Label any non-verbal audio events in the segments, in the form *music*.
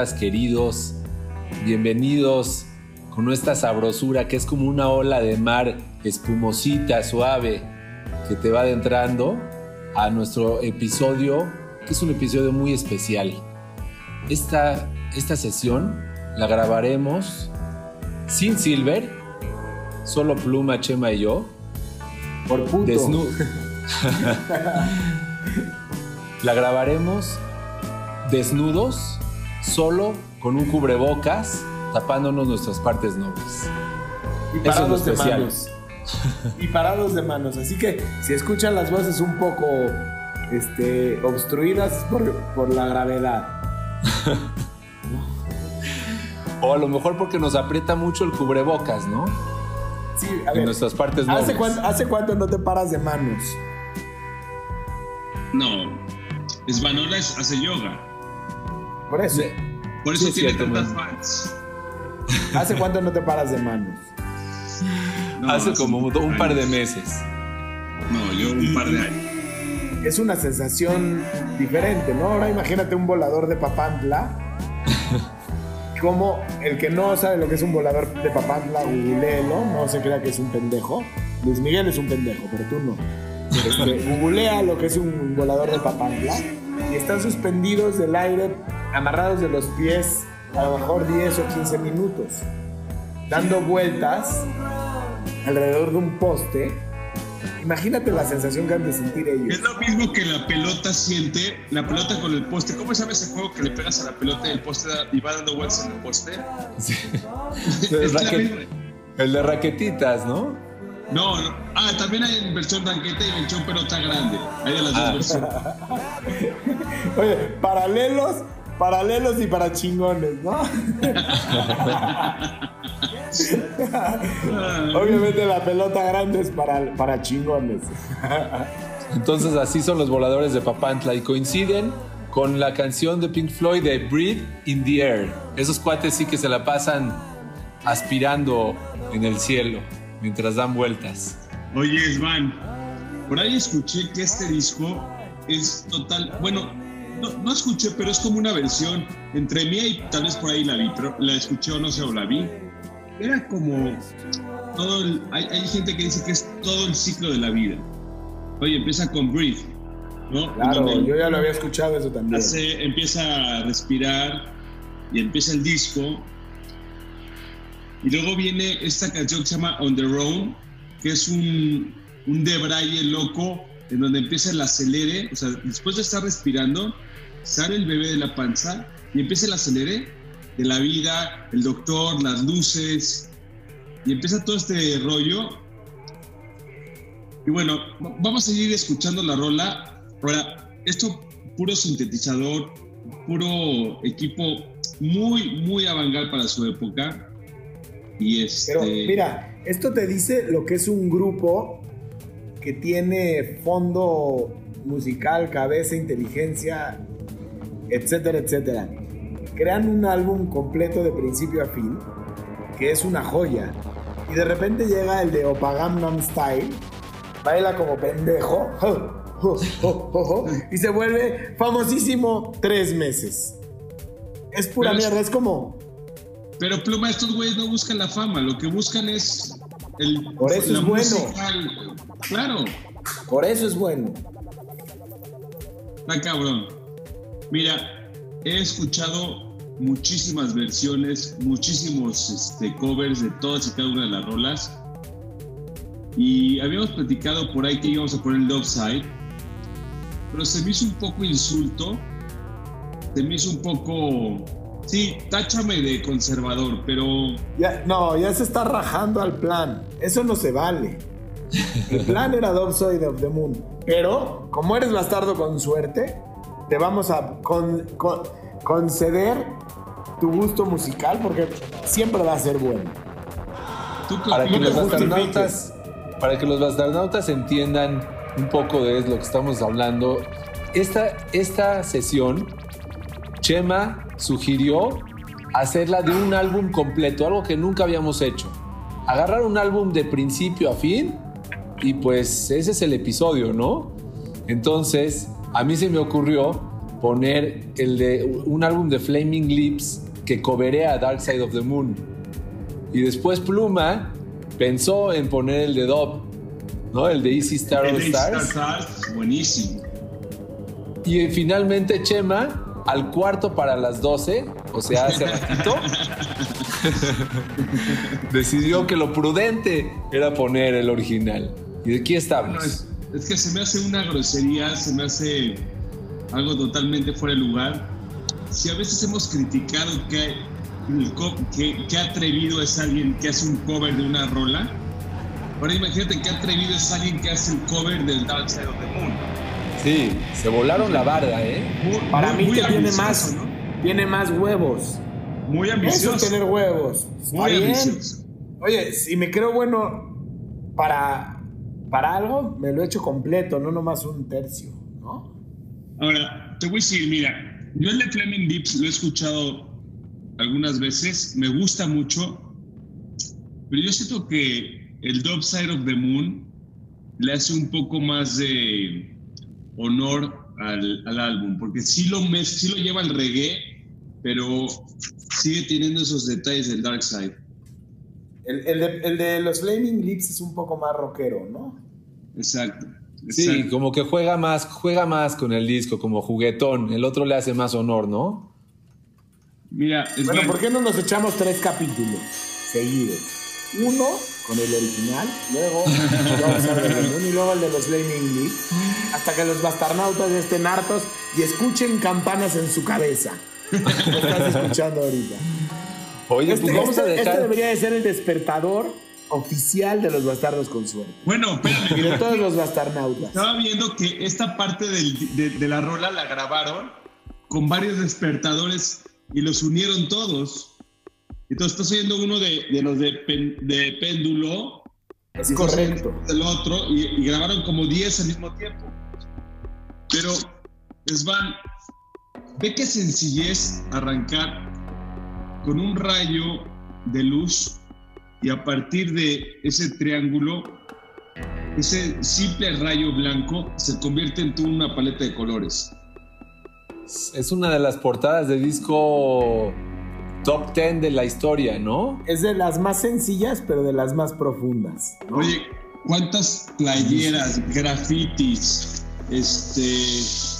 Queridos, bienvenidos con esta sabrosura que es como una ola de mar espumosita, suave, que te va adentrando a nuestro episodio, que es un episodio muy especial. Esta, esta sesión la grabaremos sin Silver, solo Pluma, Chema y yo. Por puto. Desnudo. *laughs* *laughs* la grabaremos desnudos, solo con un cubrebocas, tapándonos nuestras partes nobles. Y Eso es lo parados de manos. Y parados de manos. Así que si escuchan las voces un poco este, obstruidas es por, por la gravedad. *laughs* O a lo mejor porque nos aprieta mucho el cubrebocas, ¿no? Sí, a En ver. nuestras partes nobles. ¿Hace cuánto, ¿Hace cuánto no te paras de manos? No, Svanola hace yoga. Por eso. Por eso Sí, tiene cierto, tantas man. fans. ¿Hace cuánto no te paras de manos? No, Hace como un, par de meses. No, yo un par de años. Es una sensación diferente, ¿no? Ahora imagínate un volador de Papantla. *laughs* Como el que no sabe lo que es un volador de Papantla, googleelo, no se crea que es un pendejo. Luis Miguel es un pendejo, pero tú no. Este, *laughs* googlea lo que es un volador de Papantla y están suspendidos del aire, amarrados de los pies, a lo mejor 10 o 15 minutos, dando vueltas alrededor de un poste. Imagínate la sensación que han de sentir ellos. Es lo mismo que la pelota siente, la pelota con el poste. ¿Cómo sabes ese juego que le pegas a la pelota y el poste da- y va dando vueltas en el poste? Sí. *laughs* Es El, raquet- de raquetitas, ¿no? No, no. Ah, también hay versión tanqueta y versión pelota grande. Hay de las Ah. dos versiones. *laughs* Oye, paralelos, paralelos y para chingones, ¿no? *laughs* Obviamente la pelota grande es para, para chingones. Entonces así son los voladores de Papantla y coinciden con la canción de Pink Floyd de Breathe in the Air. Esos cuates sí que se la pasan aspirando en el cielo mientras dan vueltas. Oye, Svan, por ahí escuché que este disco es total. Bueno, no, no escuché, pero es como una versión entre mía y tal vez por ahí la vi, pero la escuché o no sé, o la vi. Era como todo el- hay, hay gente que dice que es todo el ciclo de la vida. Oye, empieza con Breathe, ¿no? Claro, Donde yo ya lo había escuchado eso también. hace- empieza a respirar y empieza el disco. Y luego viene esta canción que se llama On the Road, que es un, un debraye loco en donde empieza el acelere. O sea, después de estar respirando, sale el bebé de la panza y empieza el acelere de la vida, el doctor, las luces. Y empieza todo este rollo. Y bueno, vamos a seguir escuchando la rola. Ahora, esto puro sintetizador, puro equipo muy, muy avangal para su época. Y este. Pero mira, esto te dice lo que es un grupo que tiene fondo musical, cabeza, inteligencia, etcétera, etcétera. Crean un álbum completo de principio a fin, que es una joya. Y de repente llega el de Opagamnam Style, baila como pendejo, *laughs* y se vuelve famosísimo tres meses. Es pura Pero mierda, es como, Pero Pluma, estos güeyes no buscan la fama, lo que buscan es el, Por eso es bueno. Claro, por eso es bueno. está cabrón. Mira, he escuchado muchísimas versiones, muchísimos este, covers de todas y cada una de las rolas. Y habíamos platicado por ahí que íbamos a poner el Love Side, pero se me hizo un poco insulto se me hizo un poco, sí, táchame de conservador, pero Ya, no, ya se está rajando al plan. Eso no se vale. El plan era Dark Side of the Moon. Pero, como eres bastardo con suerte, te vamos a con- con- conceder tu gusto musical porque siempre va a ser bueno. tú Para que los astronautas, para que los astronautas entiendan un poco de lo que estamos hablando, esta, esta sesión, Chema sugirió hacerla de un álbum completo, algo que nunca habíamos hecho. Agarrar un álbum de principio a fin y pues ese es el episodio, ¿no? Entonces, a mí se me ocurrió poner el de un álbum de Flaming Lips que coberea Dark Side of the Moon. Y después Pluma pensó en poner el de Dub, ¿no? El de Easy Star de Stars. Star Stars, buenísimo. Y finalmente Chema, al cuarto para las 12, o sea, hace ratito, *laughs* decidió que lo prudente era poner el original. Y aquí estamos. Es, que se me hace una grosería, se me hace algo totalmente fuera de lugar. Si a veces hemos criticado que, que, que atrevido es alguien que hace un cover de una rola, ahora imagínate que atrevido es alguien que hace el cover del Dark Side of the Moon. Sí, se volaron la barda, ¿eh? Muy- Para muy- mí muy que tiene más, ¿no? tiene más huevos. Muy Eso ambicioso. es tener huevos. Muy ambicioso. Oye, si me creo bueno para, para algo, me lo he hecho completo, no nomás un tercio, ¿no? Ahora, te voy a decir, mira, yo el de Fleming Dips lo he escuchado algunas veces, me gusta mucho, pero yo siento que el Dub Side of the Moon le hace un poco más de honor al, álbum, porque sí lo, sí lo lleva al reggae, pero sigue teniendo esos detalles del Dark Side. El, el de, el de los Flaming Lips es un poco más rockero, ¿no? Exacto. Sí, exacto. como que juega más, juega más con el disco, como juguetón. El otro le hace más honor, ¿no? Mira, es Bueno, bueno. ¿por qué no nos echamos tres capítulos seguidos? Uno con el original, luego *laughs* vamos a ver el y luego el de los Flaming Lips, hasta que los bastarnautas estén hartos y escuchen campanas en su cabeza. Lo estás escuchando ahorita. Oye, Este, pues vamos a este- este dejar. debería de ser el despertador oficial de los bastardos con suerte. Bueno, espérame. Y de todos los bastarnautas. Estaba viendo que esta parte del- de, de la rola la grabaron con varios despertadores y los unieron todos. Entonces estás oyendo uno de, de los de, pen- de péndulo. Es correcto. El otro y, y grabaron como 10 al mismo tiempo. Pero, Svan, ve qué sencillez arrancar con un rayo de luz y a partir de ese triángulo ese simple rayo blanco se convierte en toda una paleta de colores. Es una de las portadas de disco top 10 de la historia, ¿no? Es de las más sencillas, pero de las más profundas. ¿no? Oye, ¿cuántas playeras, grafitis, este,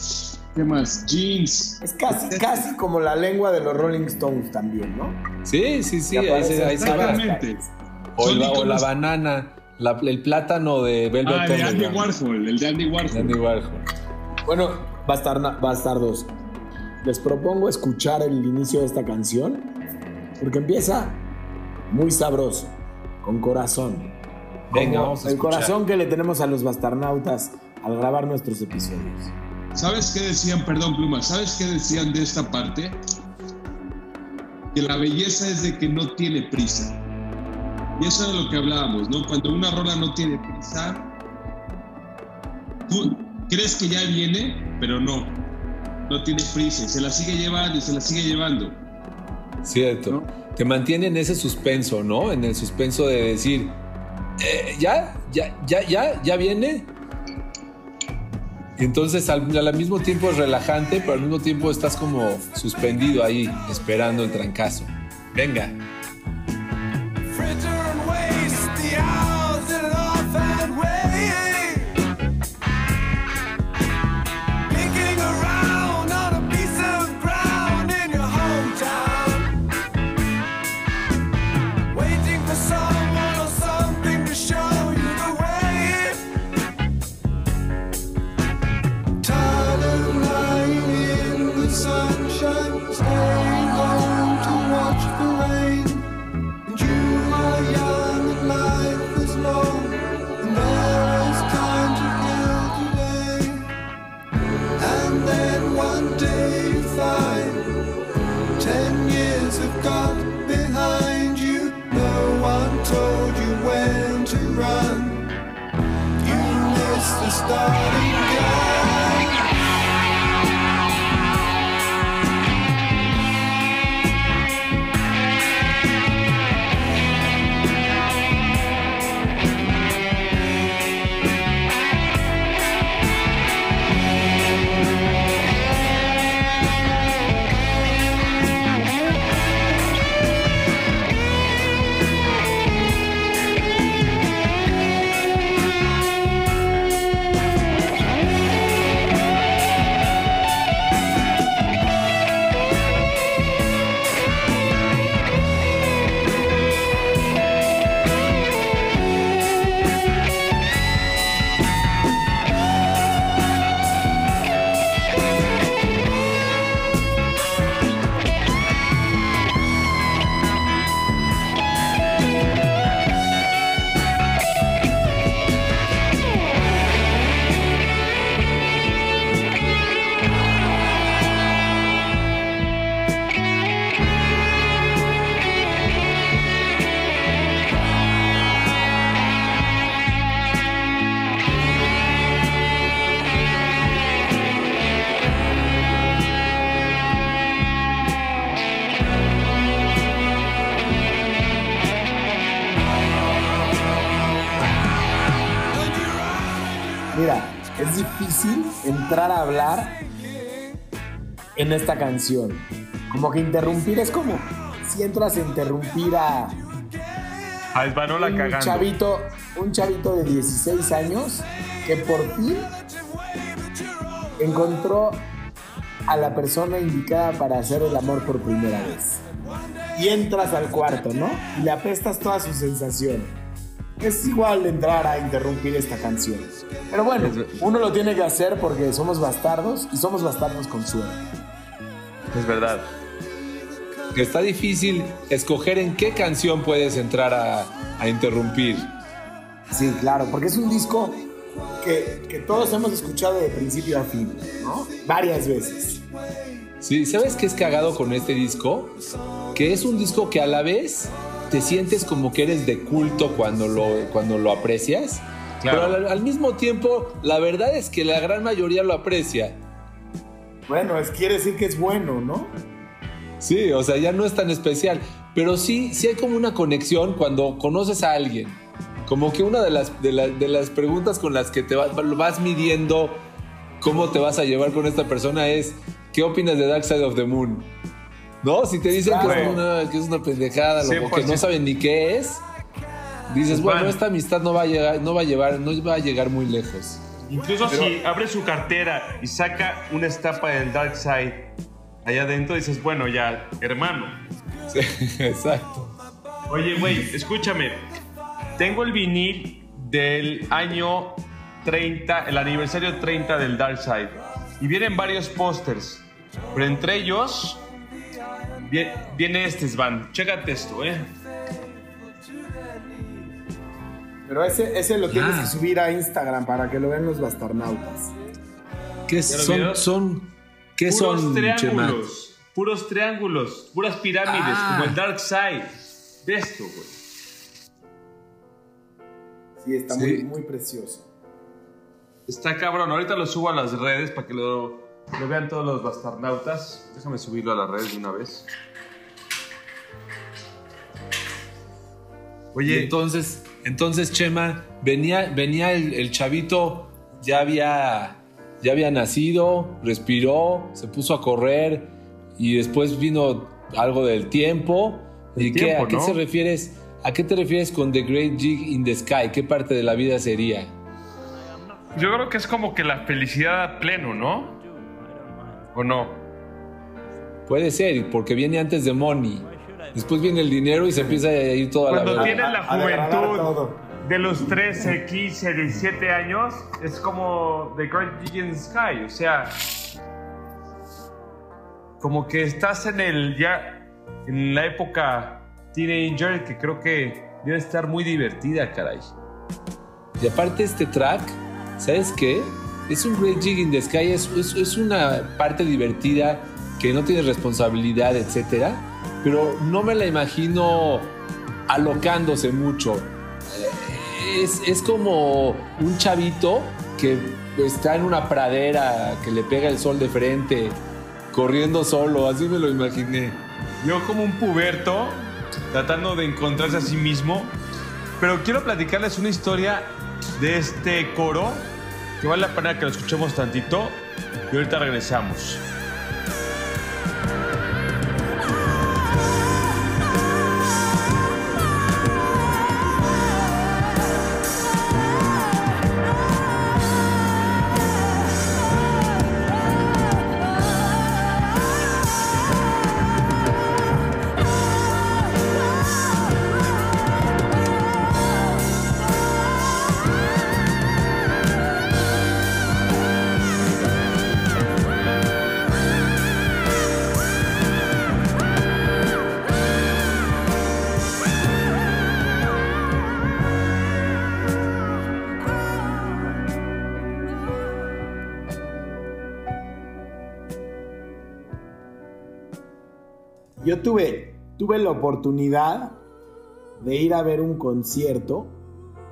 qué más? Jeans. Es casi, casi como la lengua de los Rolling Stones también, ¿no? Sí, sí, sí, ahí se, ahí se va. Exactamente. O, el- o la banana, la- el plátano de Velvet Ah, de Andy. Warhol, el de Andy Warhol. De Andy Warhol. Bueno, bastardos, les propongo escuchar el inicio de esta canción, porque empieza muy sabroso, con corazón. Venga, vamos a El escuchar. corazón que le tenemos a los bastarnautas al grabar nuestros episodios. ¿Sabes qué decían, perdón, Pluma? ¿Sabes qué decían de esta parte? Que la belleza es de que no tiene prisa. Y eso es de lo que hablábamos, ¿no? Cuando una rola no tiene prisa, tú crees que ya viene, pero no. No tiene prisa. y Se la sigue llevando y se la sigue llevando. Cierto. ¿No? Te mantiene en ese suspenso, ¿no? En el suspenso de decir, eh, ¿ya? ¿Ya? ¿Ya? ¿Ya? ¿Ya viene? Entonces al, al mismo tiempo es relajante, pero al mismo tiempo estás como suspendido ahí, esperando el trancazo. Venga. Esta canción. Como que interrumpir es como si entras a interrumpir a A un cagando. chavito, un chavito de 16 años que por fin encontró a la persona indicada para hacer el amor por primera vez. Y entras al cuarto, ¿no? Y le apestas toda su sensación. Es igual entrar a interrumpir esta canción. Pero bueno, uno lo tiene que hacer porque somos bastardos y somos bastardos con suerte. Es verdad. Que está difícil escoger en qué canción puedes entrar a, a interrumpir. Sí, claro, porque es un disco que, que todos hemos escuchado de principio a fin, ¿no? Varias veces. Sí, ¿sabes qué es cagado con este disco? Que es un disco que a la vez te sientes como que eres de culto cuando lo, cuando lo aprecias. Claro. Pero al, al mismo tiempo, la verdad es que la gran mayoría lo aprecia. Bueno, es, quiere decir que es bueno, ¿no? Sí, o sea, ya no es tan especial. Pero sí, sí hay como una conexión cuando conoces a alguien. Como que una de las, de, la- de las preguntas con las que te va- vas midiendo cómo te vas a llevar con esta persona es, ¿qué opinas de Dark Side of the Moon? ¿No? Si te dicen que, es Claro. una, que es una pendejada, lo- o que 100%. no saben ni qué es, dices, bueno, esta amistad no va a llegar, no va a llevar, no va a llegar muy lejos. Incluso Pero- si abre su cartera y saca una estampa del Dark Side allá adentro, dices, bueno, ya, hermano. Sí, *laughs* exacto. Oye, güey, escúchame. Tengo el vinil del año 30, el aniversario 30 del Dark Side. Y vienen varios pósters. Pero entre ellos vie- viene este, Svan. Chécate esto, ¿eh? Pero ese, ese lo tienes Ah. que subir a Instagram para que lo vean los bastarnautas. ¿Qué son, son, qué puros son, Chema? triángulos. Puros triángulos. Puras pirámides, Ah. como el Dark Side. Ve esto, güey. Sí, está Sí. Muy, muy precioso. Está cabrón. Ahorita lo subo a las redes para que lo, lo vean todos los bastarnautas. Déjame subirlo a las redes de una vez. Y Oye, entonces, entonces Chema, venía, venía el, el chavito, ya había, ya había nacido, respiró, se puso a correr y después vino algo del tiempo. El ¿Y qué, a qué se refieres? ¿A qué te refieres con The Great Jig in the Sky? ¿Qué parte de la vida sería? yo creo que es como que la felicidad a pleno, ¿no? ¿O no? Puede ser, porque viene antes de Money. Después viene el dinero y se empieza a ir toda Cuando la tienes verdad. la juventud de los 13, 15, 17 años, es como The Great Gig in the Sky. O sea, como que estás en el ya en la época teenager que creo que debe estar muy divertida, caray. Y aparte este track, ¿sabes qué? Es un Great Jig in the Sky, es, es- es una parte divertida que no tiene responsabilidad, etcétera, pero no me la imagino alocándose mucho. Es, es como un chavito que está en una pradera, que le pega el sol de frente, corriendo solo, así me lo imaginé. Yo como un puberto tratando de encontrarse a sí mismo, pero quiero platicarles una historia de este coro que vale la pena que lo escuchemos tantito y ahorita regresamos. Oportunidad de ir a ver un concierto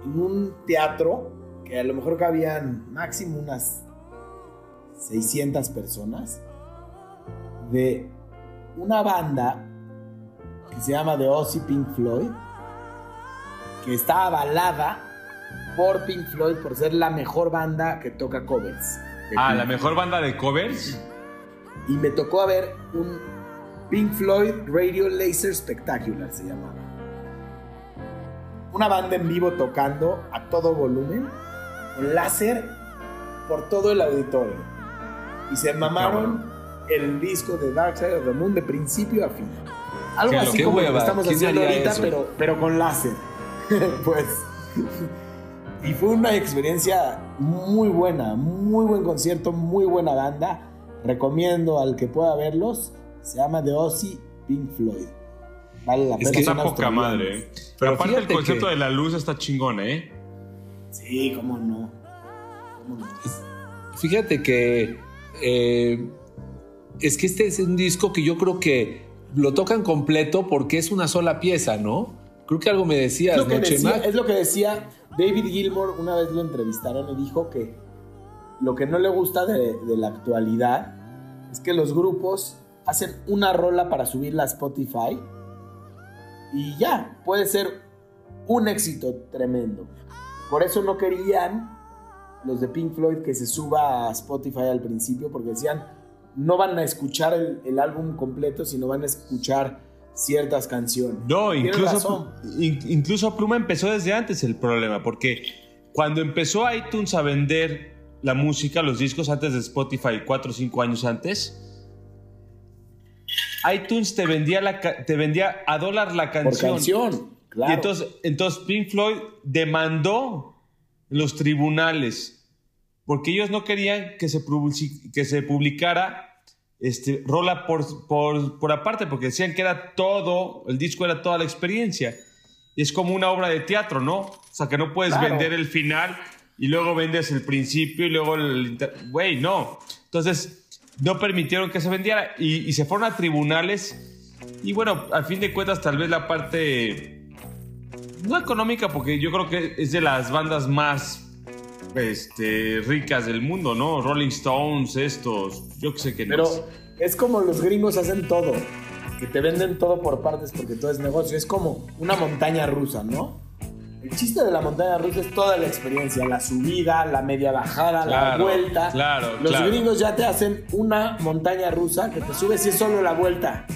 en un teatro que a lo mejor cabían máximo unas 600 personas de una banda que se llama The Ozzy Pink Floyd que está avalada por Pink Floyd por ser la mejor banda que toca covers. Ah, Pink la mejor banda de covers. y me tocó a ver un Pink Floyd Radio Laser Spectacular, se llamaba. Una banda en vivo tocando a todo volumen, con láser por todo el auditorio. Y se mamaron el disco de Dark Side of the Moon de principio a fin. Algo así como lo que estamos ¿quién haciendo ahorita, eso? pero, pero con láser. *laughs* pues. Y fue una experiencia muy buena, muy buen concierto, muy buena banda. Recomiendo al que pueda verlos. Se llama The Ozzy Pink Floyd. Vale la Es pena. que Está poca madre, ¿eh? Pero, Pero aparte el concepto que- de la luz está chingón, ¿eh? Sí, cómo no. ¿Cómo no? Fíjate que eh, es que este es un disco que yo creo que lo tocan completo porque es una sola pieza, ¿no? Creo que algo me Es decías, lo, que ¿no, decía, Chema? es lo que decía David Gilmour. Una vez lo entrevistaron y dijo que lo que no le gusta de, de la actualidad es que los grupos hacen una rola para subirla a Spotify y ya, puede ser un éxito tremendo. Por eso no querían los de Pink Floyd que se suba a Spotify al principio porque decían no van a escuchar el, el álbum completo, sino van a escuchar ciertas canciones. No, incluso, incluso Pluma empezó desde antes el problema, porque cuando empezó iTunes a vender la música, los discos antes de Spotify, 4 o 5 años antes, iTunes te vendía, la, te vendía a dólar la Por canción. canción, claro. Y entonces, entonces Pink Floyd demandó en los tribunales porque ellos no querían que se, que se publicara este, rola por, por, por aparte, porque decían que era todo, el disco era toda la experiencia. Y es como una obra de teatro, ¿no? O sea, que no puedes Claro. vender el final y luego vendes el principio y luego el... Güey, no. Entonces, no permitieron que se vendiera y, y se fueron a tribunales. Y bueno, al fin de cuentas, tal vez la parte no económica, porque yo creo que es de las bandas más este, ricas del mundo, ¿no? Rolling Stones, estos, yo que sé que no. Pero es como los gringos hacen todo, que te venden todo por partes porque todo es negocio. Es como una montaña rusa, ¿no? El chiste de la montaña rusa es toda la experiencia, la subida, la media bajada, la Claro, vuelta. claro, Los claro. gringos ya te hacen una montaña rusa que te subes si es solo la vuelta.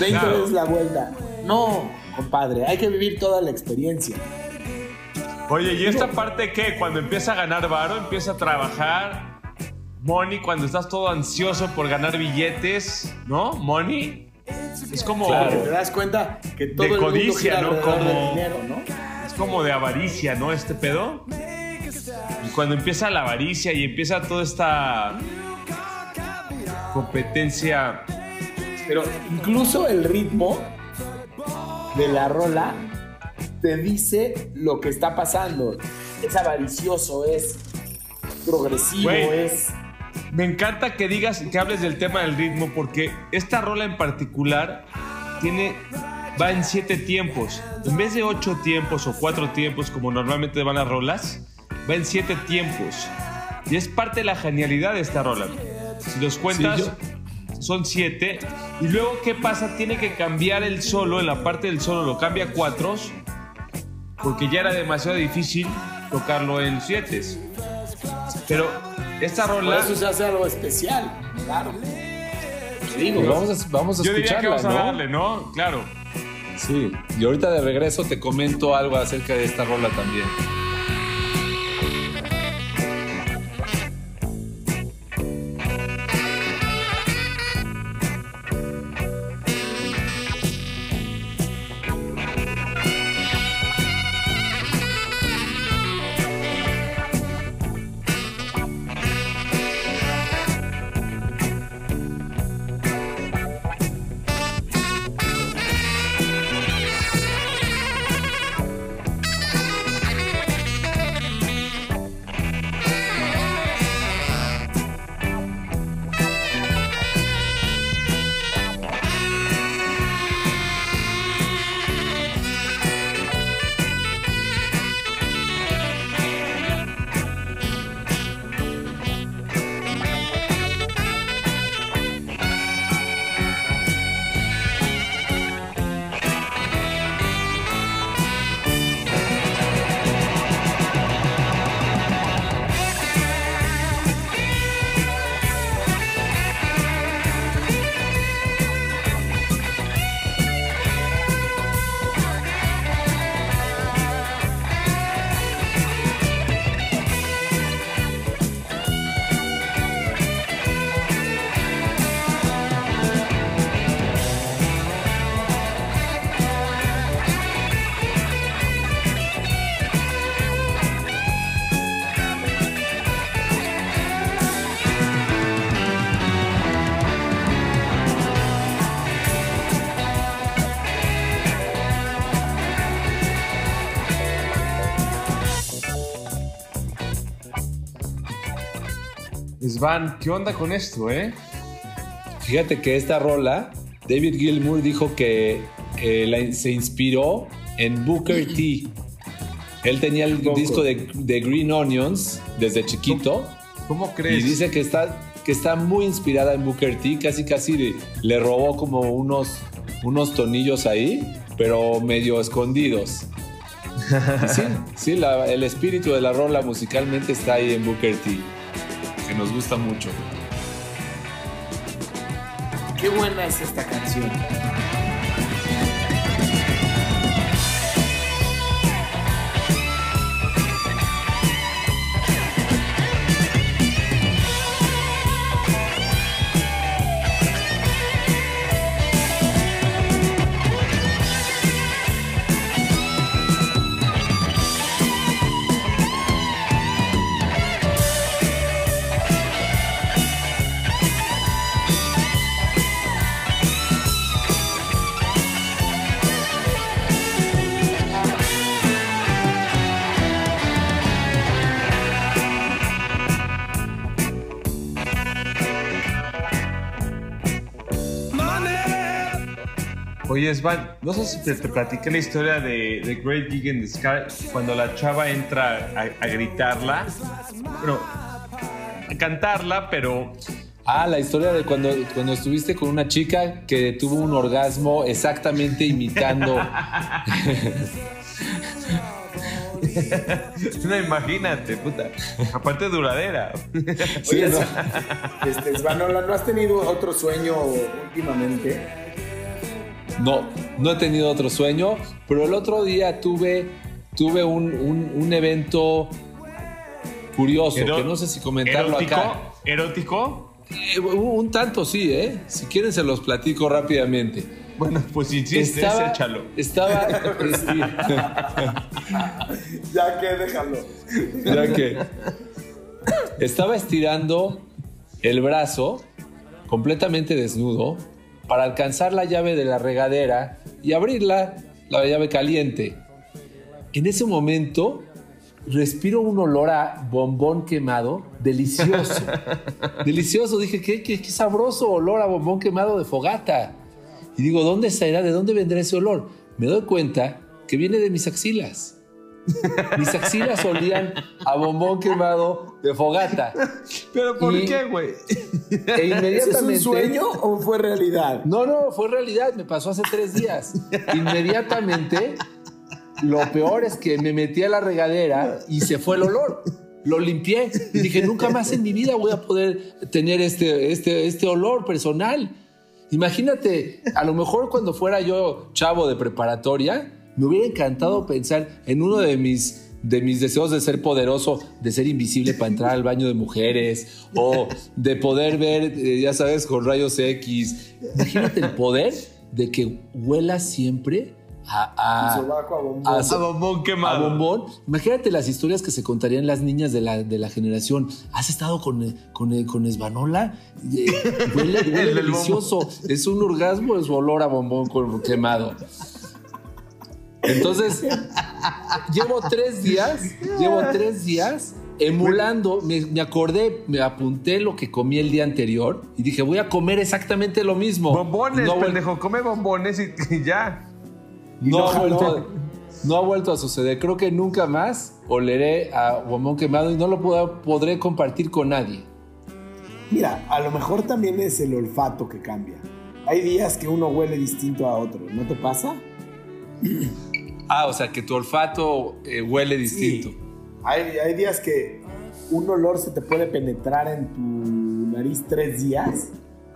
20 Claro. veces la vuelta. No, compadre, hay que vivir toda la experiencia. Oye, ¿y esta parte qué? Cuando empieza a ganar varo, empieza a trabajar. Money, cuando estás todo ansioso por ganar billetes, ¿no? Money. Es como, Porque te das cuenta que todo el mundo codicia, gira ¿no? alrededor del Como- dinero, ¿no? Como de avaricia, ¿no? Este pedo. Y cuando empieza la avaricia y empieza toda esta competencia Pero incluso el ritmo de la rola te dice lo que está pasando. Es avaricioso, es progresivo, es... Me encanta que digas, que hables del tema del ritmo, porque esta rola en particular tiene, va en siete tiempos. En vez de ocho tiempos o cuatro tiempos, como normalmente van las rolas, va en siete tiempos. Y es parte de la genialidad de esta rola. Si los cuentas, Sí, son siete. Y luego, ¿qué pasa? Tiene que cambiar el solo, en la parte del solo lo cambia a cuatros, porque ya era demasiado difícil tocarlo en siete. Pero esta Por rola... eso se hace algo especial, claro. Te digo, Pues vamos a, vamos a Yo diría que escucharla, vamos a ¿no? darle, ¿no? Claro. Sí. Y ahorita de regreso te comento algo acerca de esta rola también. Svan, ¿qué onda con esto, eh? Fíjate que esta rola, David Gilmour dijo que eh, la- se inspiró en Booker T. Él tenía el disco de, de Green Onions desde chiquito ¿Cómo y crees? dice que está, que está muy inspirada en Booker T. Casi, casi le, le robó como unos, unos tonillos ahí, pero medio escondidos. Y *laughs* sí, sí la- el espíritu de la rola musicalmente está ahí en Booker T, nos gusta mucho. Qué buena es esta canción. No sé si te, te platiqué la historia de, de Great Gig in the Sky cuando la chava entra a, a gritarla. Bueno, a cantarla, pero Ah, la historia de cuando, cuando estuviste con una chica que tuvo un orgasmo exactamente imitando. *laughs* no imagínate, puta. Aparte duradera. Sí, Oye, ¿no? este, Svanola, ¿no has tenido otro sueño últimamente? No, no he tenido otro sueño, pero el otro día tuve, tuve un, un- un evento curioso, Ero- que no sé si comentarlo ¿Erótico? acá. ¿Erótico? Eh, un, un tanto sí, ¿eh? Si quieren se los platico rápidamente. Bueno, pues si insistes, estaba, échalo. estaba, sí, *laughs* *laughs* Ya que déjalo. ya que estaba estirando el brazo completamente desnudo para alcanzar la llave de la regadera y abrirla, la llave caliente. En ese momento respiro un olor a bombón quemado, delicioso. *laughs* delicioso. Dije, ¿qué, qué, qué sabroso olor a bombón quemado de fogata. Y digo, ¿dónde será? ¿De dónde vendrá ese olor? Me doy cuenta que viene de mis axilas. *laughs* Mis axilas olían a bombón quemado de fogata. ¿Pero por Y- qué, güey? E ¿Ese es inmediatamente. un sueño o fue realidad? No, no, fue realidad, me pasó hace tres días. Inmediatamente, lo peor es que me metí a la regadera y se fue el olor. Lo limpié y dije, nunca más en mi vida voy a poder tener este, este, este olor personal. Imagínate, a lo mejor cuando fuera yo chavo de preparatoria, me hubiera encantado pensar en uno de mis, de mis deseos de ser poderoso, de ser invisible para entrar al baño de mujeres o de poder ver, eh, ya sabes, con rayos X. Imagínate el poder de que huela siempre a, a, Sobaco a bombón. a- A bombón a quemado. bombón. Imagínate las historias que se contarían las niñas de la, de la generación. ¿Has estado con, con, con Esbanola? Eh, Huele, huele *laughs* El del delicioso. Es un orgasmo, es olor a bombón quemado. Entonces, llevo tres días, llevo tres días emulando, me, me acordé, me apunté lo que comí el día anterior y dije, voy a comer exactamente lo mismo. Bombones, No, pendejo. Come bombones y, y ya. no, no ha vuelto no ha vuelto a suceder. Creo que nunca más oleré a bombón quemado y no lo puedo- podré compartir con nadie. Mira, a lo mejor también es el olfato que cambia. Hay días que uno huele distinto a otro, ¿no te pasa? Ah, o sea, que tu olfato eh, huele distinto. Hay, hay días que un olor se te puede penetrar en tu nariz tres días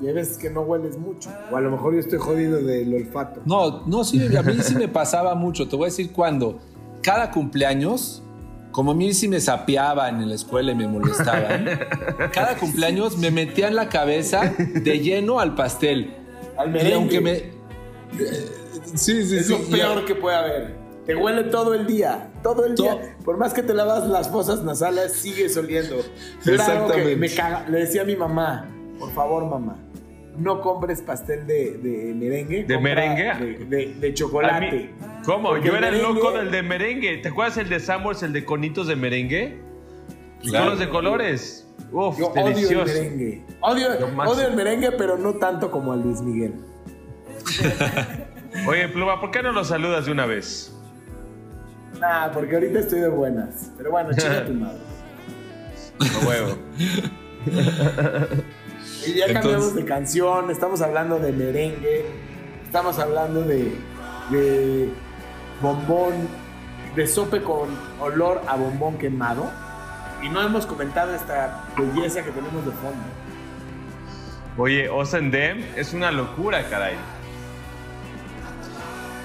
y hay veces que no hueles mucho. O a lo mejor yo estoy jodido del olfato. No, no, sí, a mí sí me pasaba mucho. Te voy a decir cuándo. Cada cumpleaños, como a mí sí me sapeaban en la escuela y me molestaban, cada cumpleaños me metía en la cabeza de lleno al pastel. Al Y merengue. aunque me. Sí, sí, Es sí. lo peor que puede haber. Te huele todo el día, todo el día. Por más que te lavas las fosas nasales, sigues oliendo. Algo que Exactamente. me caga. Le decía a mi mamá, por favor, mamá, no compres pastel de, de merengue. ¿De merengue? De, de- de A chocolate. ¿Cómo? Porque Yo era el merengue- loco del de merengue. ¿Te acuerdas el de Samuels, el de conitos de merengue? Claro. Todos de colores. Uf, Yo odio el delicioso. merengue. Odio, odio el merengue, pero no tanto como a Luis Miguel. *laughs* Oye, Pluma, ¿por qué no lo saludas de una vez? Nah, porque ahorita estoy de buenas. Pero bueno, *laughs* chinga tu madre. A huevo. Y ya cambiamos Entonces- de canción, estamos hablando de merengue, estamos hablando de, de bombón, de sope con olor a bombón quemado. Y no hemos comentado esta belleza que tenemos de fondo. Oye, Dem es una locura, caray.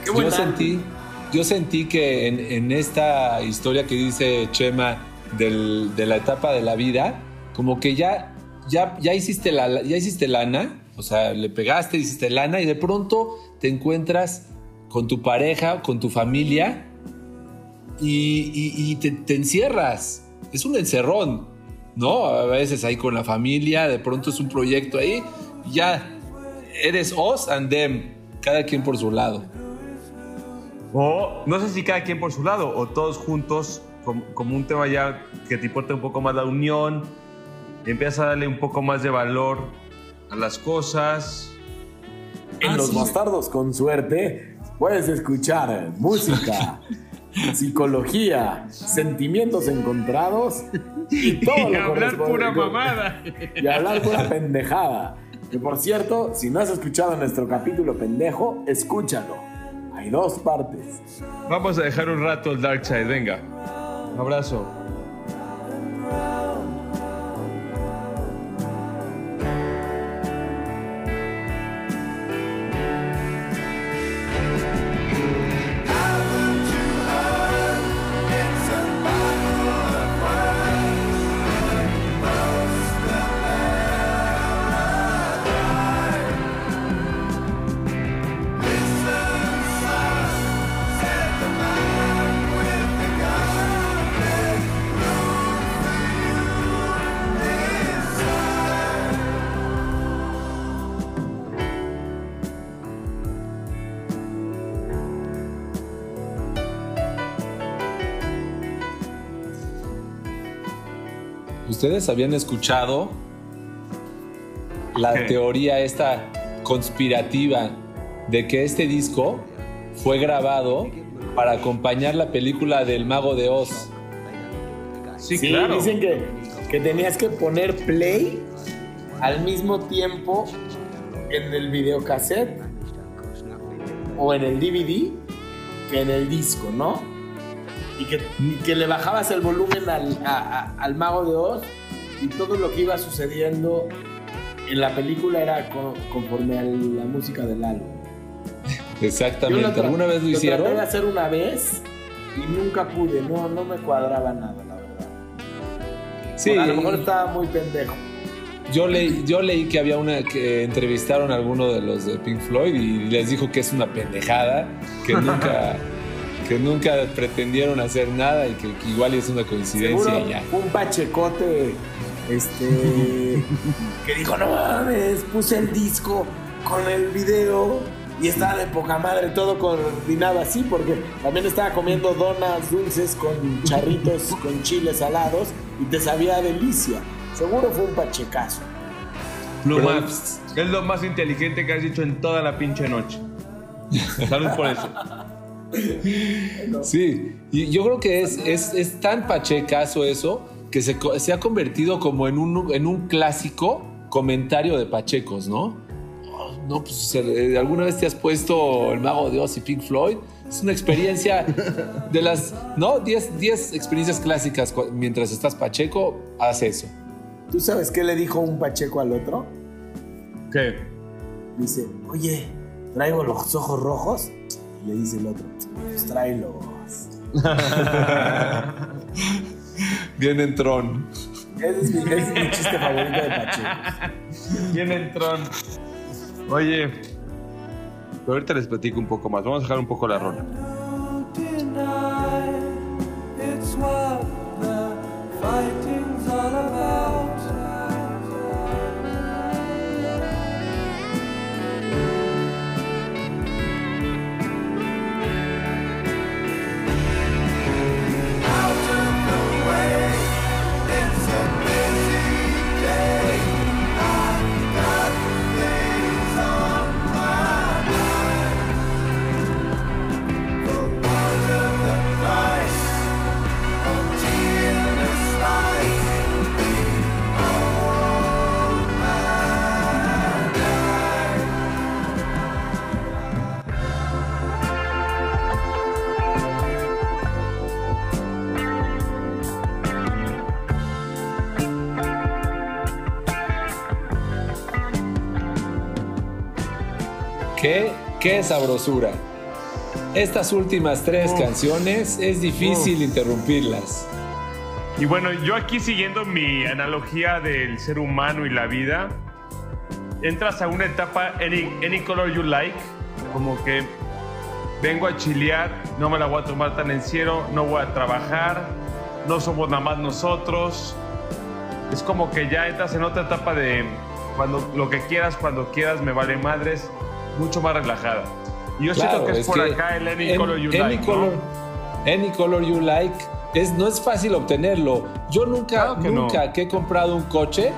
Qué yo sentí, yo sentí que en, esta historia que dice Chema de la etapa de la vida, como que ya, ya, hiciste la, ya hiciste lana, o sea, le pegaste, hiciste lana y de pronto te encuentras con tu pareja, con tu familia y, te, encierras. Es un encerrón, ¿no? A veces ahí con la familia, de pronto es un proyecto ahí, ya eres us and them, cada quien por su lado. O no sé si cada quien por su lado o todos juntos, como, como un tema ya que te importa un poco más la unión, y empiezas a darle un poco más de valor a las cosas. En Ah, Los sí. Bastardos con Suerte puedes escuchar música, *laughs* psicología, sentimientos encontrados y todo Y lo hablar pura mamada. Y hablar pura pendejada. Que por cierto, si no has escuchado nuestro capítulo pendejo, escúchalo. Hay dos partes. Vamos a dejar un rato el Dark Side, venga. Un abrazo. ¿Ustedes habían escuchado la ¿Qué? teoría esta conspirativa de que este disco fue grabado para acompañar la película del Mago de Oz? Sí, Sí, claro. dicen que, que tenías que poner play al mismo tiempo en el videocassette o en el DVD que en el disco, ¿no? Y que, que le bajabas el volumen al, a- a- al mago de Oz y todo lo que iba sucediendo en la película era co- conforme a la música del álbum. Lo Exactamente. ¿Alguna vez lo Traté de hicieron? hacer una vez y nunca pude, no, no me cuadraba nada, la verdad. Sí, a lo mejor estaba muy pendejo. yo leí, yo leí que había una que entrevistaron a alguno de los de Pink Floyd y les dijo que es una pendejada, que nunca, *laughs* que nunca pretendieron hacer nada y que, que igual es una coincidencia ya. un pachecote este *laughs* que dijo, no mames, puse el disco con el video y estaba de poca madre, todo coordinado así, porque también estaba comiendo donas dulces con charritos *laughs* con chiles salados y te sabía a delicia. Seguro fue un pachecazo. Pluma, Pero- es lo más inteligente que has dicho en toda la pinche noche. *laughs* Salud por eso. *laughs* Sí, y yo creo que es, es, es tan pachecazo eso que se, se ha convertido como en un, en un clásico comentario de pachecos, ¿no? Oh, No, pues eh, alguna vez te has puesto el mago de Oz y Pink Floyd. Es una experiencia *laughs* de las, ¿no? 10 10 experiencias clásicas mientras estás pacheco, haz eso. ¿Tú sabes qué le dijo un pacheco al otro? ¿Qué? Dice, oye, traigo los ojos rojos. Le dice el otro, pues tráelos. *laughs* Bien en Tron. Ese es mi, ese es mi chiste favorito de Pacheco. Viene el tron. Oye, ahorita les platico un poco más. Vamos a dejar un poco la rola. ¿Qué, sabrosura? Estas últimas tres canciones es difícil interrumpirlas. Y bueno, yo aquí siguiendo mi analogía del ser humano y la vida, entras a una etapa any, any color you like, como que vengo a chilear, no me la voy a tomar tan en serio, no voy a trabajar, no somos nada más nosotros. Es como que ya entras en otra etapa de cuando lo que quieras, cuando quieras, me vale madres, mucho más relajada. Yo siento que es, por acá el any en- color you any like. ¿no? color, any color you like es, no es fácil obtenerlo. Yo nunca, Claro que no. nunca que he comprado un coche,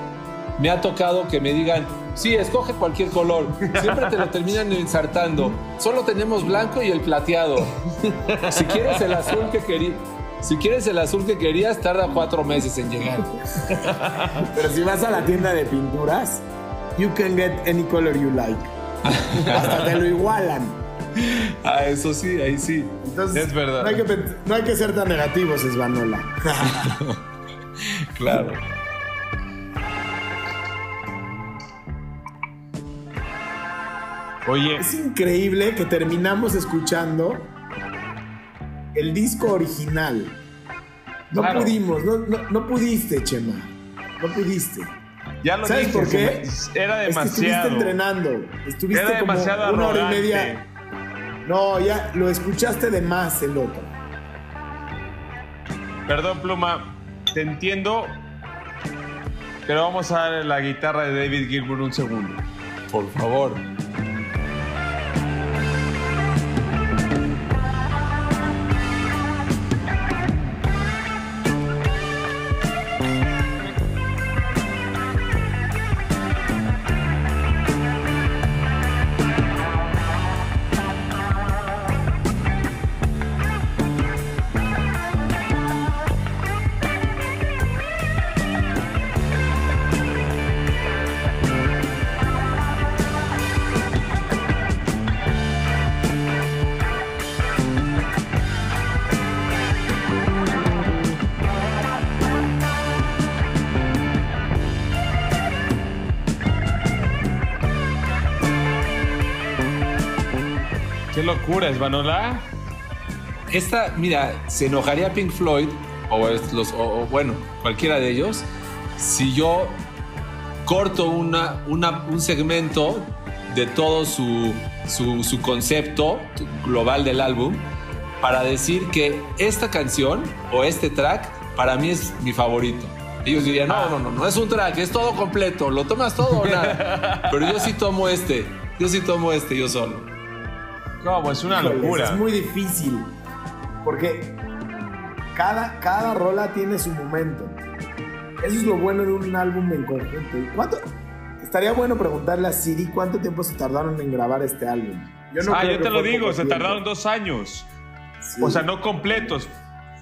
me ha tocado que me digan, sí, escoge cualquier color. Siempre te lo terminan *laughs* ensartando. Solo tenemos blanco y el plateado. *laughs* Si quieres el azul que querías, si quieres el azul que querías, tarda cuatro meses en llegar. Pero si vas a la tienda de pinturas, you can get any color you like. *laughs* Hasta te lo igualan. Ah, eso sí, ahí sí. Entonces, Es verdad. No hay que, no hay que ser tan negativos, Esvanola. *laughs* Claro. Oye, es increíble que terminamos escuchando el disco original. No Claro. pudimos, no, no, no pudiste, Chema. No pudiste. Ya lo ¿Sabes dije, por qué? Era Es que estuviste demasiado. entrenando. Estuviste Era como demasiado una hora y media. No, ya lo escuchaste de más el otro. Perdón, Pluma, te entiendo, pero vamos a darle la guitarra de David Gilmour un segundo. Por favor. Locura, Esvanola. Esta, mira, se enojaría Pink Floyd, o, los, o- o, bueno, cualquiera de ellos, si yo corto una, una- un segmento de todo su, su, su concepto global del álbum para decir que esta canción o este track para mí es mi favorito. Ellos dirían, no, no, no, no es un track, es todo completo, lo tomas todo o nada. *laughs* Pero yo sí tomo este, yo sí tomo este yo solo. ¿Cómo? Es una Híjoles, locura. Es muy difícil. Porque cada, cada rola tiene su momento. Eso es lo bueno de un álbum en conjunto. ¿Y ¿Cuánto? Estaría bueno preguntarle a Siri cuánto tiempo se tardaron en grabar este álbum. Yo no ah, creo yo te lo digo, se tiempo. tardaron dos años. Sí. O sea, no completos.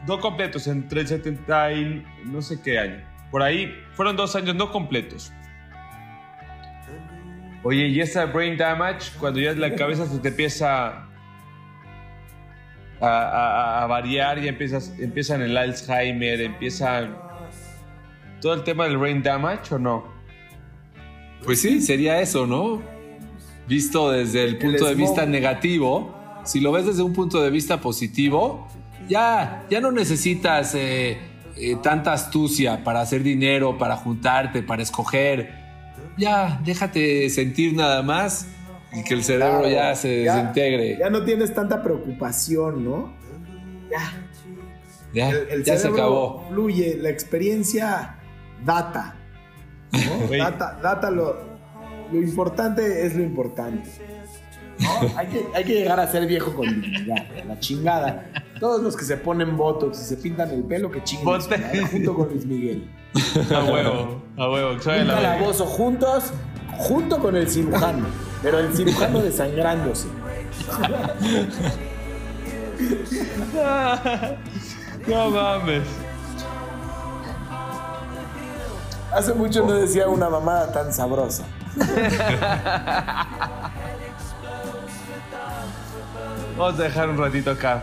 No completos, entre el 70 y no sé qué año. Por ahí fueron dos años no completos. Oye, y esa brain damage, cuando ya la cabeza se te empieza a, a- a variar, ya empiezas, empiezan el Alzheimer, empiezan todo el tema del brain damage o no? Pues sí, sería eso, ¿no? Visto desde el punto de vista negativo, si lo ves desde un punto de vista positivo, ya, ya no necesitas eh, eh, tanta astucia para hacer dinero, para juntarte, para escoger. Ya, déjate sentir nada más y que el cerebro Claro, ya se desintegre. Ya no tienes tanta preocupación, ¿no? Ya. Ya, El, el ya se cerebro acabó. Fluye, la experiencia data. *laughs* data, data lo, lo importante es lo importante. ¿no? Hay, que, hay que llegar a ser viejo con dignidad, la chingada. Todos los que se ponen botox y se pintan el pelo, que madre, Junto con Luis Miguel. A huevo, a huevo, Un calabozo juntos, junto con el cirujano. Pero el cirujano desangrándose. *laughs* No mames. Hace mucho no decía una mamada tan sabrosa. Vamos a dejar un ratito acá.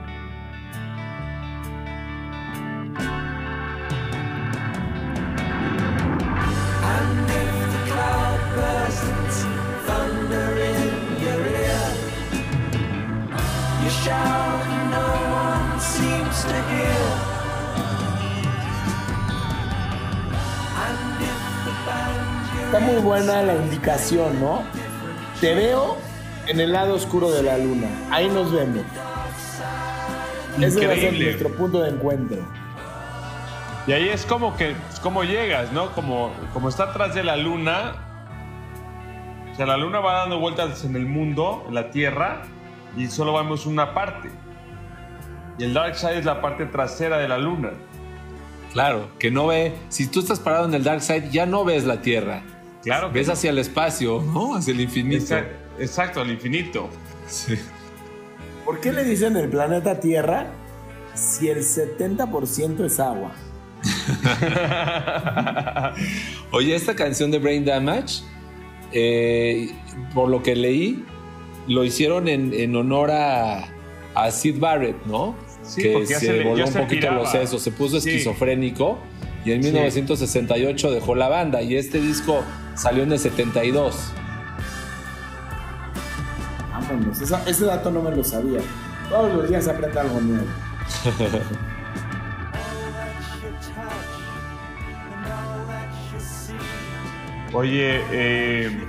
Buena la indicación, ¿no? Te veo en el lado oscuro de la luna. Ahí nos vemos. Ese va a ser Increíble. nuestro punto de encuentro. Y ahí es como que, es como llegas, ¿no? Como, como está atrás de la luna. O sea, la luna va dando vueltas en el mundo, en la Tierra, y solo vemos una parte. Y el Dark Side es la parte trasera de la luna. Claro, que no ve. Si tú estás parado en el dark side, ya no ves la tierra. Claro que Ves no. hacia el espacio, ¿no? Hacia el infinito. Exa- Exacto, al infinito. Sí. ¿Por qué le dicen el planeta Tierra si el 70% es agua? *laughs* Oye, esta canción de Brain Damage, eh, por lo que leí, lo hicieron en, en honor a, a Sid Barrett, ¿no? Sí, que porque ya se, se le- voló ya un se poquito piraba. los sesos, se puso Sí. esquizofrénico y en Sí. 1968 dejó la banda y este disco salió en el 72. Vámonos, esa- ese dato no me lo sabía. Todos los días se aprende algo nuevo. *laughs* Oye, eh,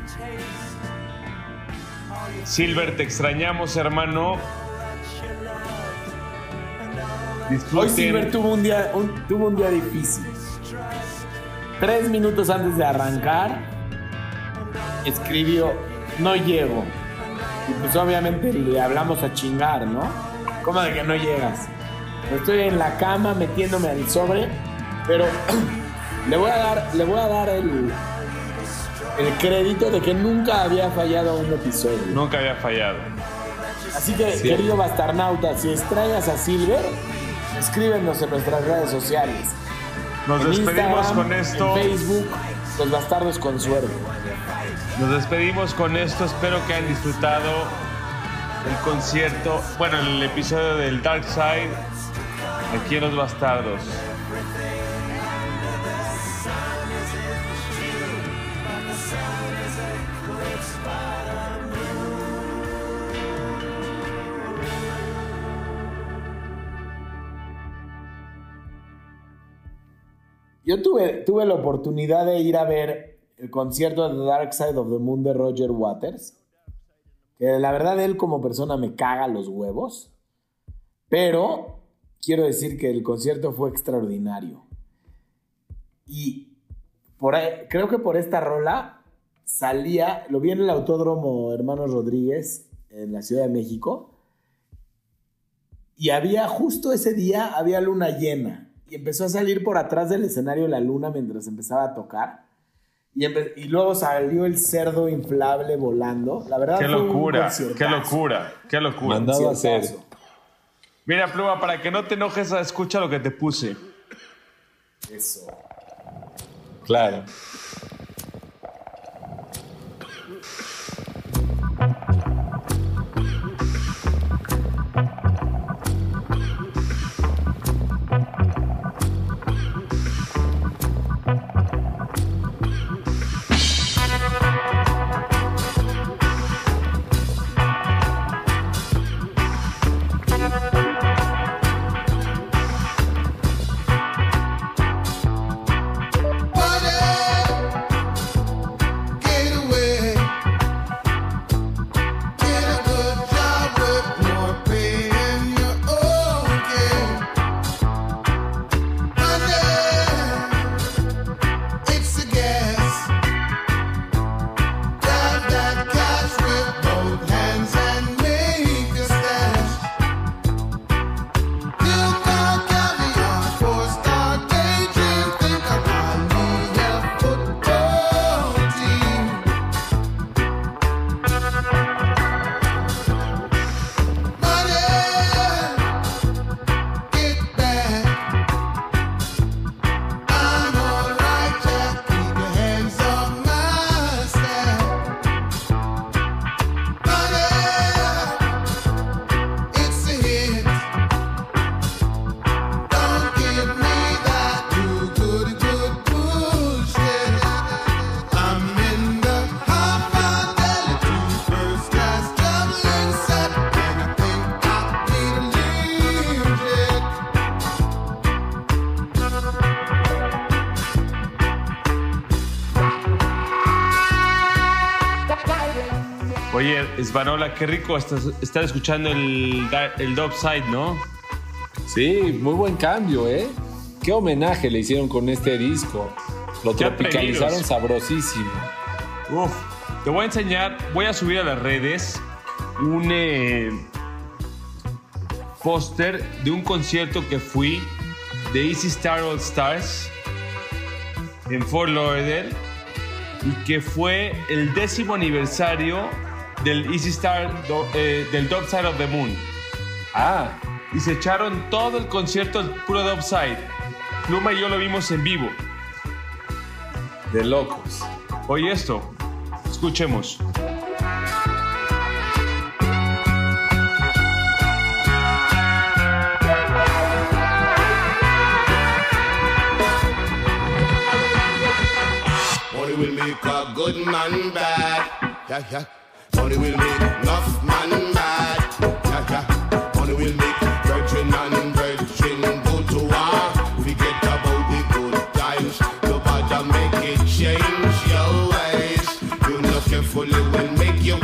Silver, te extrañamos, hermano. Hoy. Silver tuvo un día, un- tuvo un día difícil. Tres minutos antes de arrancar, escribió, no llego. Y pues obviamente le hablamos a chingar, ¿no? ¿Cómo de que no llegas? Estoy en la cama metiéndome al sobre, pero *clears throat* le voy a dar, le voy a dar el, el crédito de que nunca había fallado un episodio. Nunca había fallado. Así que, Sí. querido Bastarnauta, si extrañas a Silver, escríbenos en nuestras redes sociales. Nos En despedimos Instagram, con esto. En Facebook, Los Bastardos con Suerte. Nos despedimos con esto. Espero que hayan disfrutado el concierto, bueno, el episodio del Dark Side aquí en Los Bastardos. Yo tuve, tuve la oportunidad de ir a ver el concierto de The Dark Side of the Moon de Roger Waters. Que la verdad él como persona me caga los huevos. Pero quiero decir que el concierto fue extraordinario. Y creo que por esta rola salía, lo vi en el Autódromo Hermanos Rodríguez en la Ciudad de México. Y había justo ese día, había luna llena. Y empezó a salir por atrás del escenario la luna mientras empezaba a tocar. Y, luego salió el cerdo inflable volando. La verdad Qué fue un locura, qué locura, qué locura. Mandado a hacer. Mira, Pluma, para que no te enojes, escucha lo que te puse. Eso. Claro. Oye, Svanola, qué rico estás, estar escuchando el, el Dub Side, ¿no? Sí, muy buen cambio, ¿eh? Qué homenaje le hicieron con este disco. Lo tropicalizaron sabrosísimo. Uf, te voy a enseñar, voy a subir a las redes un eh, póster de un concierto que fui de Easy Star All Stars en Fort Lauderdale y que fue el décimo aniversario del Easy Star eh, del Dub Side of the Moon Ah, y se echaron todo el concierto al puro Dub Side. Pluma y yo lo vimos en vivo. de locos. Oye esto, escuchemos. Good man bad. Money will make enough man mad. Yeah, yeah. Money will make virgin and virgin go to war. Forget about the good times. Nobody make it change your ways. You know carefully will make you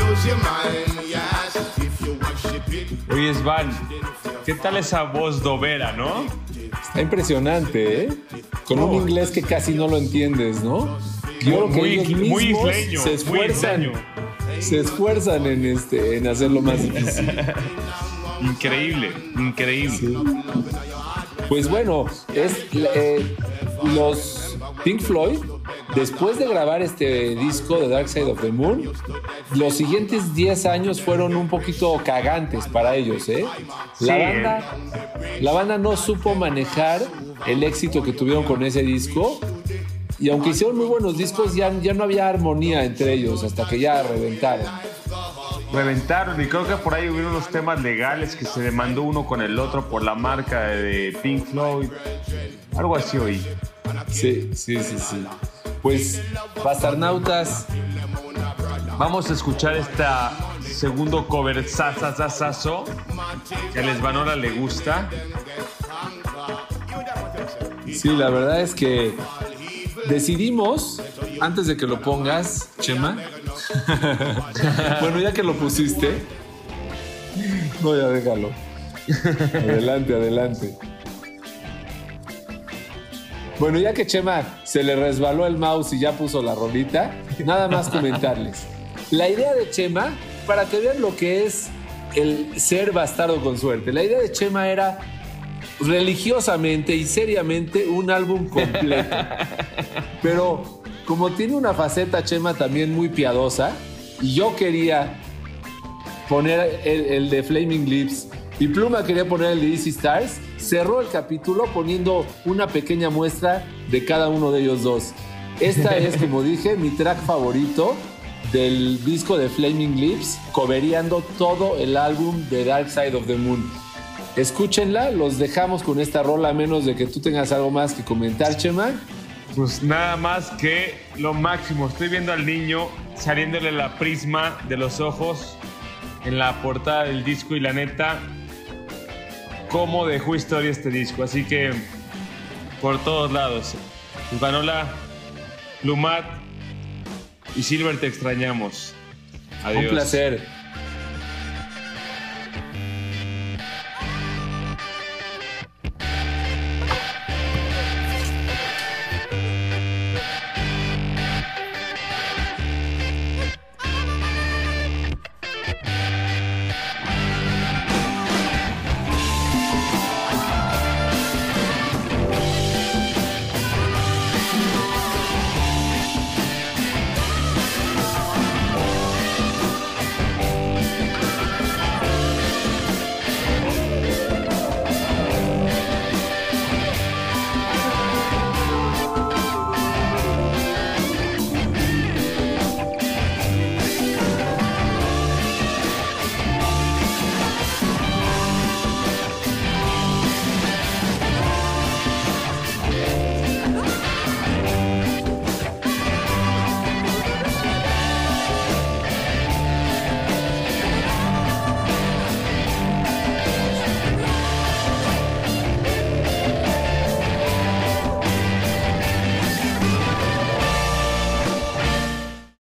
lose your mind. Yes, if you worship it. Oye, Svan, ¿qué tal esa voz dovera, no? Está impresionante, ¿eh? con un inglés que casi no lo entiendes, ¿no? Yo creo que Muy- ellos muy isleño, se muy esfuerzan, isleño. Se esfuerzan en este, en hacerlo más difícil. *laughs* Increíble, increíble. Pues bueno, es eh, los Pink Floyd, después de grabar este disco de Dark Side of the Moon, los siguientes 10 años fueron un poquito cagantes para ellos, ¿eh? La Sí, banda, la banda no supo manejar el éxito que tuvieron con ese disco. Y aunque hicieron muy buenos discos, ya, ya no había armonía entre ellos hasta que ya reventaron. Reventaron y creo que por ahí hubo unos temas legales que se demandó uno con el otro por la marca de Pink Floyd. Algo así oí. Sí, sí, sí, sí. Pues, Bastarnautas, Vamos a escuchar esta segundo cover sasasasazo que a Lesbanora le gusta. Sí, la verdad es que decidimos, antes de que lo pongas, Chema. *laughs* bueno, ya que lo pusiste. No, ya déjalo. Adelante, adelante. Bueno, ya que Chema se le resbaló el mouse y ya puso la rolita, nada más comentarles. La idea de Chema, para que vean lo que es el ser bastardo con suerte, la idea de Chema era religiosamente y seriamente un álbum completo. *laughs* Pero como tiene una faceta Chema también muy piadosa, y yo quería poner el, el de Flaming Lips y Pluma quería poner el de Easy Stars, cerró el capítulo poniendo una pequeña muestra de cada uno de ellos dos. Esta *laughs* es, como dije, mi track favorito del disco de Flaming Lips, cobereando todo el álbum de Dark Side of the Moon. Escúchenla, los dejamos con esta rola, a menos de que tú tengas algo más que comentar, Chema. Pues nada más que lo máximo. Estoy viendo al niño saliéndole la prisma de los ojos en la portada del disco y la neta, cómo dejó historia este disco. Así que por todos lados. Vanola, Lumat y Silver te extrañamos. Adiós. Un placer.